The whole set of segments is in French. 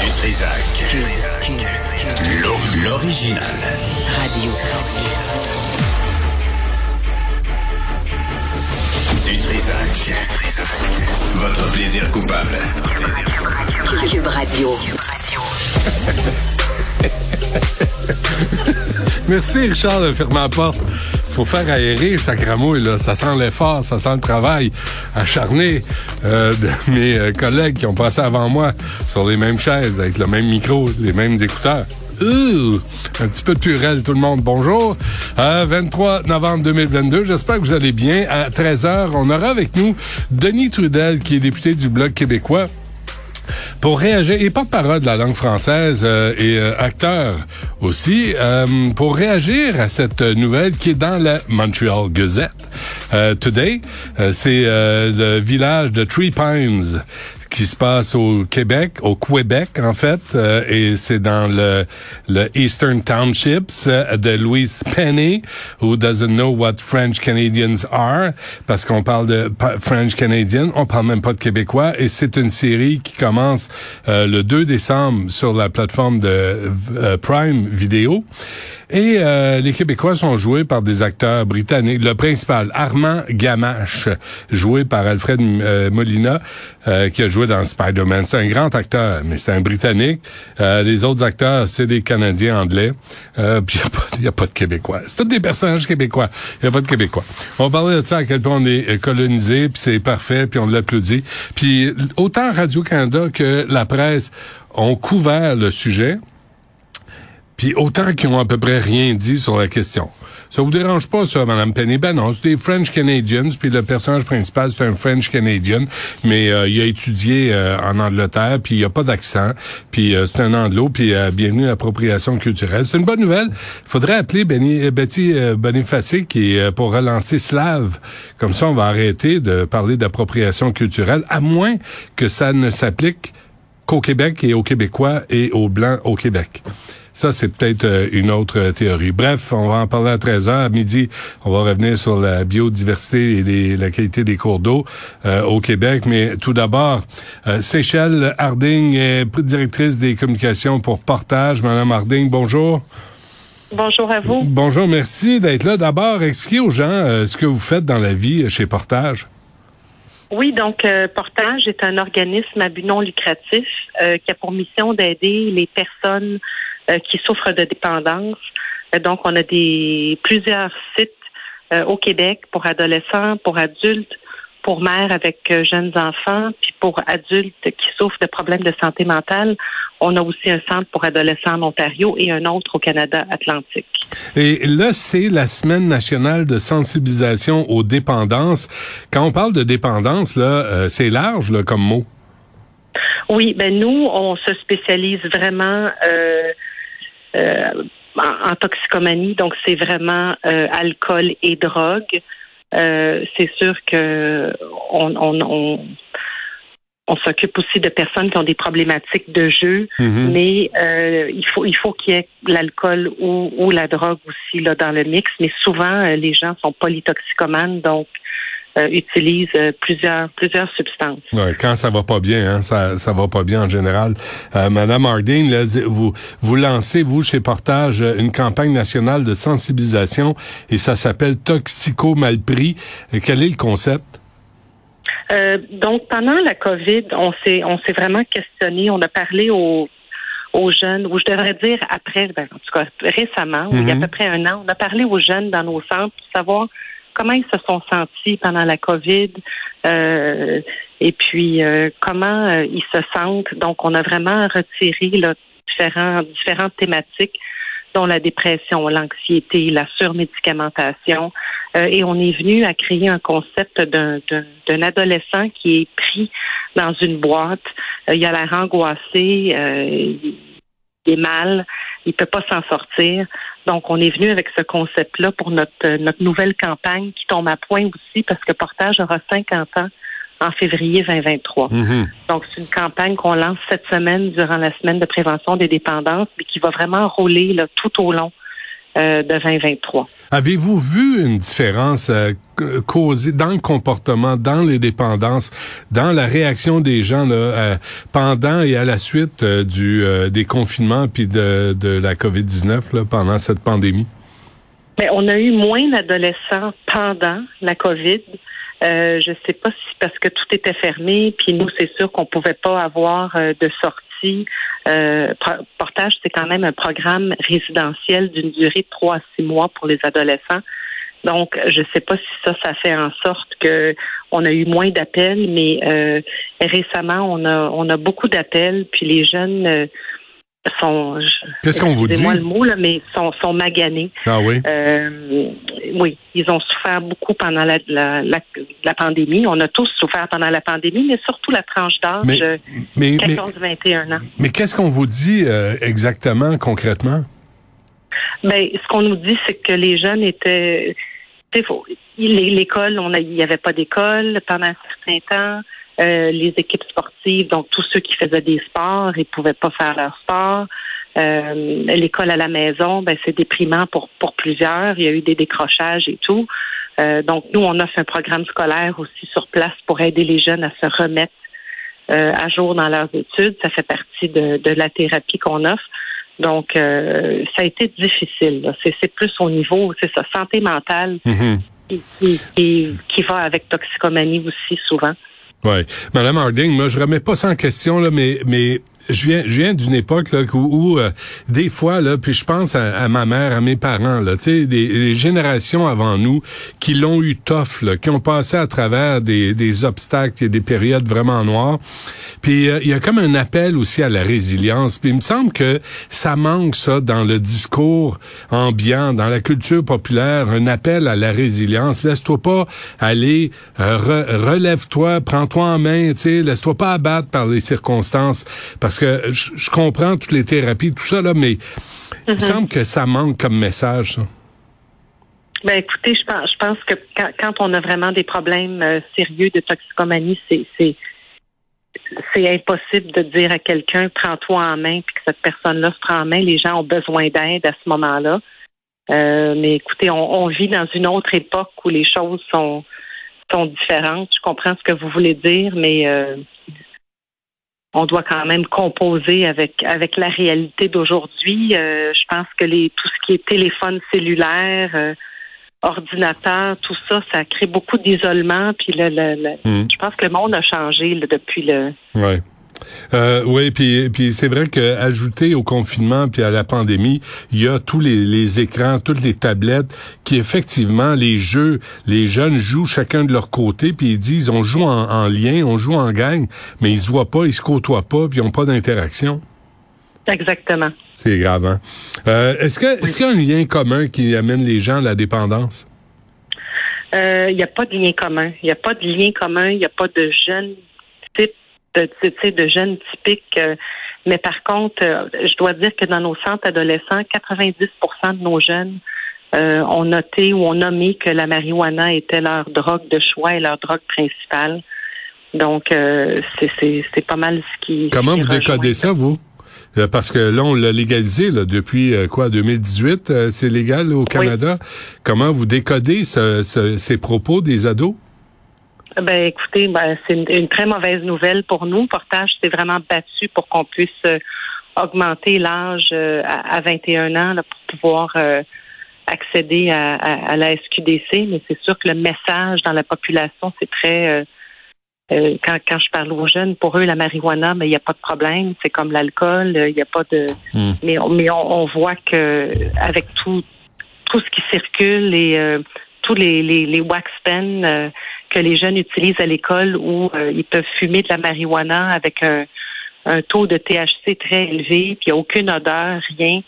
Du Trisac. L'o- L'original. Radio. Du Trisac. Votre plaisir coupable. Cube Radio. Merci Richard de fermer la porte. Faut faire aérer sa cramouille, là. Ça sent l'effort, ça sent le travail acharné euh, de mes euh, collègues qui ont passé avant moi sur les mêmes chaises, avec le même micro, les mêmes écouteurs. Ouh, un petit peu de purelle, tout le monde. Bonjour. Euh, 23 novembre 2022. J'espère que vous allez bien. À 13h, on aura avec nous Denis Trudel, qui est député du Bloc québécois pour réagir, et porte-parole de la langue française euh, et euh, acteur aussi, euh, pour réagir à cette nouvelle qui est dans la Montreal Gazette. Euh, today, euh, c'est le village de Three Pines qui se passe au Québec, au Québec en fait, euh, et c'est dans le, le Eastern Townships euh, de Louise Penny, who doesn't know what French Canadians are, parce qu'on parle de French Canadian, on parle même pas de québécois, et c'est une série qui commence euh, le 2 décembre sur la plateforme de euh, Prime Video. Et euh, les Québécois sont joués par des acteurs britanniques. Le principal, Armand Gamache, joué par Alfred euh, Molina, euh, qui a joué dans Spider-Man. C'est un grand acteur, mais c'est un Britannique. Euh, les autres acteurs, c'est des Canadiens anglais. Euh, il n'y a, pas de Québécois. C'est tous des personnages québécois. Il n'y a pas de Québécois. On parlait de ça, à quel point on est colonisé, puis c'est parfait, puis on l'applaudit. Puis autant Radio-Canada que la presse ont couvert le sujet, puis autant qu'ils ont à peu près rien dit sur la question. Ça vous dérange pas, ça, Mme Penny? Ben non, c'est des French Canadians, puis le personnage principal, c'est un French Canadian, mais euh, il a étudié euh, en Angleterre, puis il a pas d'accent, puis euh, c'est un anglo, puis euh, bienvenue à l'appropriation culturelle. C'est une bonne nouvelle. Il faudrait appeler Benny, euh, Betty euh, Boniface qui pour relancer Slave. Comme ça, on va arrêter de parler d'appropriation culturelle, à moins que ça ne s'applique qu'au Québec et aux Québécois et aux Blancs au Québec. Ça, c'est peut-être euh, une autre euh, théorie. Bref, on va en parler à 13h. À midi, on va revenir sur la biodiversité et les- la qualité des cours d'eau euh, au Québec. Mais tout d'abord, euh, Seychelles Harding est directrice des communications pour Portage. Madame Harding, bonjour. Bonjour à vous. Bonjour, merci d'être là. D'abord, expliquez aux gens euh, ce que vous faites dans la vie chez Portage. Oui, donc euh, Portage est un organisme à but non lucratif euh, qui a pour mission d'aider les personnes euh, qui souffrent de dépendance. Euh, donc, on a des plusieurs sites euh, au Québec pour adolescents, pour adultes, pour mères avec jeunes enfants, puis pour adultes qui souffrent de problèmes de santé mentale. On a aussi un centre pour adolescents en Ontario et un autre au Canada Atlantique. Et là, c'est la semaine nationale de sensibilisation aux dépendances. Quand on parle de dépendance, là, euh, c'est large là, comme mot. Oui, ben nous, on se spécialise vraiment euh, en, en toxicomanie, donc c'est vraiment euh, alcool et drogue. Euh, c'est sûr que on, on, on, on s'occupe aussi de personnes qui ont des problématiques de jeu, Mhm. mais euh, il faut il faut qu'il y ait l'alcool ou, ou la drogue aussi là dans le mix. Mais souvent, euh, les gens sont polytoxicomanes, donc euh, utilisent euh, plusieurs plusieurs substances. Ouais, quand ça va pas bien, hein, ça ça va pas bien en général. Euh, Madame Harding, là, vous vous lancez vous chez Portage euh, une campagne nationale de sensibilisation et ça s'appelle Toxico Malpris. Euh, Quel est le concept? Euh, donc, pendant la COVID, on s'est on s'est vraiment questionné. On a parlé aux, aux jeunes, ou je devrais dire après, ben, en tout cas récemment, il y a à Mhm. peu près un an, on a parlé aux jeunes dans nos centres pour savoir comment ils se sont sentis pendant la COVID euh, et puis euh, comment euh, ils se sentent. Donc, on a vraiment retiré là, différents, différentes thématiques dont la dépression, l'anxiété, la surmédicamentation. Euh, et on est venu à créer un concept d'un, d'un, d'un adolescent qui est pris dans une boîte. Euh, il a l'air angoissé, euh, il est mal, il peut pas s'en sortir. Donc, on est venu avec ce concept-là pour notre, notre nouvelle campagne qui tombe à point aussi parce que Portage aura 50 ans en février 2023. Mhm. Donc, c'est une campagne qu'on lance cette semaine durant la semaine de prévention des dépendances, mais qui va vraiment rouler là, tout au long de 2023. Avez-vous vu une différence causée dans le comportement, dans les dépendances, dans la réaction des gens là, pendant et à la suite du des confinements puis de, de la COVID-19 pendant cette pandémie? Mais on a eu moins d'adolescents pendant la COVID. Euh, je sais pas si parce que tout était fermé, puis nous, c'est sûr qu'on pouvait pas avoir euh, de sortie. Euh, Portage, c'est quand même un programme résidentiel d'une durée de trois à six mois pour les adolescents. Donc, je sais pas si ça, ça fait en sorte que on a eu moins d'appels, mais euh, récemment, on a on a beaucoup d'appels, puis les jeunes euh, sont. Qu'est-ce qu'on vous dit? moi le mot là, mais sont sont maganés. Ah oui? Euh, oui, ils ont souffert beaucoup pendant la, la, la, pandémie. On a tous souffert pendant la pandémie, mais surtout la tranche d'âge 14-21 ans. Mais qu'est-ce qu'on vous dit euh, exactement, concrètement? Ben, ce qu'on nous dit, c'est que les jeunes étaient. L'école, on il n'y avait pas d'école pendant un certain temps. Euh, les équipes sportives, donc tous ceux qui faisaient des sports, ils pouvaient pas faire leur sport. Euh, l'école à la maison, ben c'est déprimant pour pour plusieurs. Il y a eu des décrochages et tout. Euh, donc nous, on offre un programme scolaire aussi sur place pour aider les jeunes à se remettre à jour dans leurs études. Ça fait partie de, de la thérapie qu'on offre. Donc, ça a été difficile. C'est plus au niveau, c'est ça, santé mentale mm-hmm. qui, qui, qui, va avec toxicomanie aussi souvent. Oui. Madame Harding, moi, je remets pas ça en question, là, mais, mais je viens, je viens d'une époque là, où, euh, des fois, là, puis je pense à, ma mère, à mes parents, là, des, les générations avant nous qui l'ont eu tough, là, qui ont passé à travers des, des obstacles et des périodes vraiment noires. Puis euh, il y a comme un appel aussi à la résilience. Puis il me semble que ça manque ça dans le discours ambiant, dans la culture populaire, un appel à la résilience. Laisse-toi pas aller, euh, relève-toi, prends-toi en main, laisse-toi pas abattre par les circonstances, parce parce que je, comprends toutes les thérapies, tout ça, là, mais il me mhm. semble que ça manque comme message, ça. Ben écoutez, je pense, je pense que quand, on a vraiment des problèmes euh, sérieux de toxicomanie, c'est c'est impossible de dire à quelqu'un prends-toi en main puis que cette personne-là se prend en main. Les gens ont besoin d'aide à ce moment-là. Euh, mais écoutez, on, vit dans une autre époque où les choses sont sont différentes. Je comprends ce que vous voulez dire, mais euh, on doit quand même composer avec avec la réalité d'aujourd'hui. Euh, je pense que les tout ce qui est téléphone cellulaire, euh, ordinateur, tout ça, ça crée beaucoup d'isolement. Puis le, hmm. je pense que le monde a changé depuis le. Ouais. Euh, oui, puis puis c'est vrai que ajouté au confinement puis à la pandémie, il y a tous les, les écrans, toutes les tablettes qui effectivement les jeux, les jeunes jouent chacun de leur côté puis ils disent on joue en, lien, on joue en gang, mais ils se voient pas, ils se côtoient pas puis ils ont pas d'interaction. Exactement. C'est grave. Hein? Euh, est-ce que est-ce qu'il y a un lien commun qui amène les gens à la dépendance? Euh, il n'y a pas de lien commun. Il n'y a pas de lien commun. Il n'y a pas de jeunes type de, de jeunes typiques. Euh, mais par contre, euh, je dois dire que dans nos centres adolescents, 90% de nos jeunes euh, ont noté ou ont nommé que la marijuana était leur drogue de choix et leur drogue principale. Donc, c'est pas mal ce qui... Comment vous décodez ça, vous? Parce que là, on l'a légalisé là, depuis quoi 2018, c'est légal au Canada. Comment vous décodez ces propos des ados? Ben écoutez, ben, c'est une, très mauvaise nouvelle pour nous. Portage s'est vraiment battu pour qu'on puisse euh, augmenter l'âge euh, à, 21 ans là, pour pouvoir euh, accéder à, la SQDC. Mais c'est sûr que le message dans la population, c'est très quand, quand je parle aux jeunes, pour eux, la marijuana, mais ben, il n'y a pas de problème. C'est comme l'alcool, il n'y a pas de. Hmm. Mais, mais on, voit que avec tout tout ce qui circule et tous les, les, les wax pens que les jeunes utilisent à l'école où euh, ils peuvent fumer de la marijuana avec un, taux de THC très élevé, puis il n'y a aucune odeur, rien.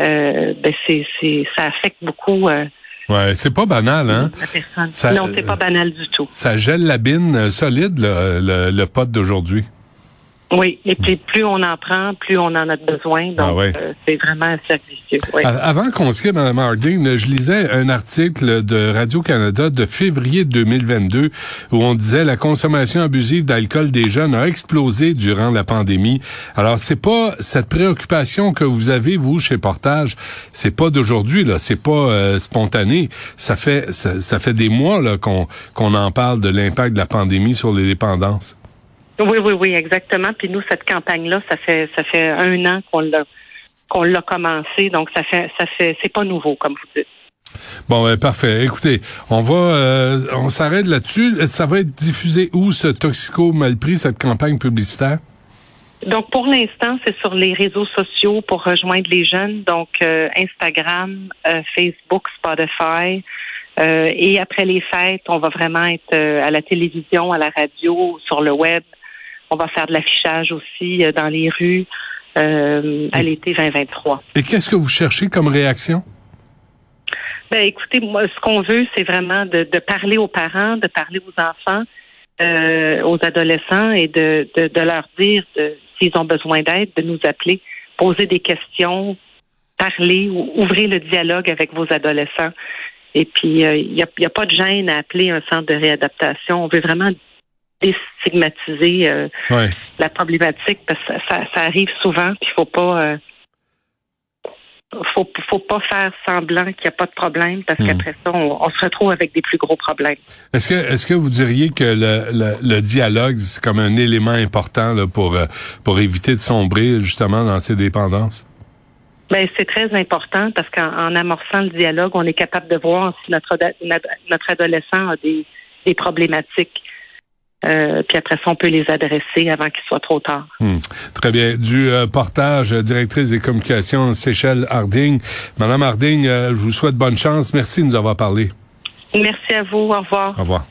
Euh, ben c'est, c'est, ça affecte beaucoup. Euh, ouais, c'est pas banal, hein? Ça, non, c'est pas banal du tout. Ça gèle la bine solide, le, le, le pot d'aujourd'hui. Oui, et puis plus on en prend, plus on en a besoin. Donc, Ah ouais. euh, c'est vraiment servicieux. Oui. Avant qu'on se quitte, Mme Harding, je lisais un article de Radio-Canada de février 2022 où on disait la consommation abusive d'alcool des jeunes a explosé durant la pandémie. Alors, c'est pas cette préoccupation que vous avez, vous, chez Portage, c'est pas d'aujourd'hui, là, c'est pas euh, spontané. Ça fait ça, ça fait des mois là, qu'on qu'on en parle de l'impact de la pandémie sur les dépendances. Oui, oui, oui, exactement. Puis nous, cette campagne-là, ça fait ça fait un an qu'on l'a qu'on l'a commencé, donc ça fait ça fait c'est pas nouveau, comme vous dites. Bon, ben, parfait. Écoutez, on va, euh, on s'arrête là-dessus. Ça va être diffusé où ce toxico mal pris, cette campagne publicitaire? Donc pour l'instant, c'est sur les réseaux sociaux pour rejoindre les jeunes, donc euh, Instagram, euh, Facebook, Spotify. Et après les fêtes, on va vraiment être à la télévision, à la radio, sur le web. On va faire de l'affichage aussi euh, dans les rues euh, à l'été 2023. Et qu'est-ce que vous cherchez comme réaction? Ben, écoutez, moi, ce qu'on veut, c'est vraiment de, de parler aux parents, de parler aux enfants, euh, aux adolescents et de, de, de leur dire de- s'ils ont besoin d'aide, de nous appeler, poser des questions, parler, ou ouvrir le dialogue avec vos adolescents. Et puis, euh, il n'y a, y a pas de gêne à appeler un centre de réadaptation. On veut vraiment déstigmatiser euh, Ouais. la problématique parce que ça, ça, ça arrive souvent, puis il faut pas euh, faut, faut pas faire semblant qu'il n'y a pas de problème parce Hmm. qu'après ça, on, on se retrouve avec des plus gros problèmes. Est-ce que, est-ce que vous diriez que le, le, le dialogue, c'est comme un élément important là, pour, euh, pour éviter de sombrer justement dans ces dépendances? Ben, c'est très important parce qu'en en amorçant le dialogue, on est capable de voir si notre, notre adolescent a des, des problématiques. Euh, puis après ça, on peut les adresser avant qu'il soit trop tard. Hmm. Très bien. Du euh, portage, euh, directrice des communications Seychelles Harding. Madame Harding, euh, je vous souhaite bonne chance. Merci de nous avoir parlé. Merci à vous. Au revoir. Au revoir.